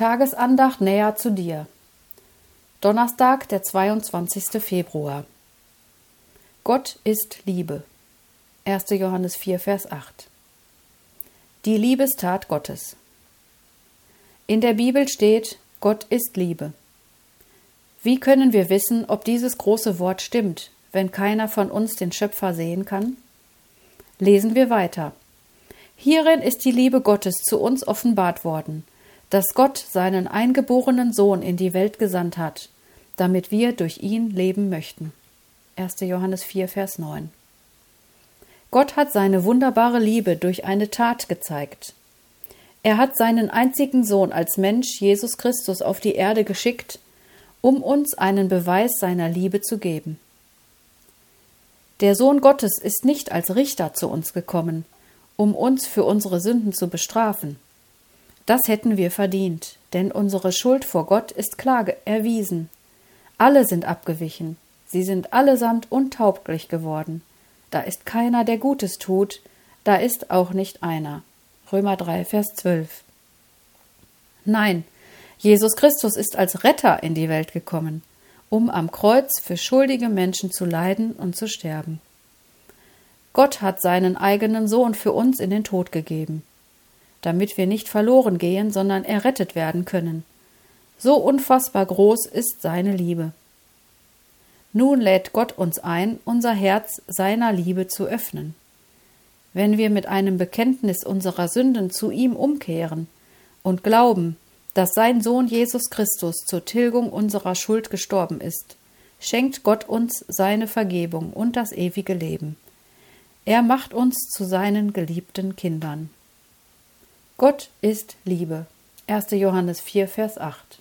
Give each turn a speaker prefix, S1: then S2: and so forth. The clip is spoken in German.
S1: Tagesandacht näher zu dir. Donnerstag, der 22. Februar. Gott ist Liebe. 1. Johannes 4, Vers 8. Die Liebestat Gottes. In der Bibel steht, Gott ist Liebe. Wie können wir wissen, ob dieses große Wort stimmt, wenn keiner von uns den Schöpfer sehen kann? Lesen wir weiter. Hierin ist die Liebe Gottes zu uns offenbart worden, dass Gott seinen eingeborenen Sohn in die Welt gesandt hat, damit wir durch ihn leben möchten. 1. Johannes 4, Vers 9. Gott hat seine wunderbare Liebe durch eine Tat gezeigt. Er hat seinen einzigen Sohn als Mensch, Jesus Christus, auf die Erde geschickt, um uns einen Beweis seiner Liebe zu geben. Der Sohn Gottes ist nicht als Richter zu uns gekommen, um uns für unsere Sünden zu bestrafen. Das hätten wir verdient, denn unsere Schuld vor Gott ist klar erwiesen. Alle sind abgewichen, sie sind allesamt untauglich geworden. Da ist keiner, der Gutes tut, da ist auch nicht einer. Römer 3, Vers 12. Nein, Jesus Christus ist als Retter in die Welt gekommen, um am Kreuz für schuldige Menschen zu leiden und zu sterben. Gott hat seinen eigenen Sohn für uns in den Tod gegeben, damit wir nicht verloren gehen, sondern errettet werden können. So unfassbar groß ist seine Liebe. Nun lädt Gott uns ein, unser Herz seiner Liebe zu öffnen. Wenn wir mit einem Bekenntnis unserer Sünden zu ihm umkehren und glauben, dass sein Sohn Jesus Christus zur Tilgung unserer Schuld gestorben ist, schenkt Gott uns seine Vergebung und das ewige Leben. Er macht uns zu seinen geliebten Kindern. Gott ist Liebe. 1. Johannes 4, Vers 8.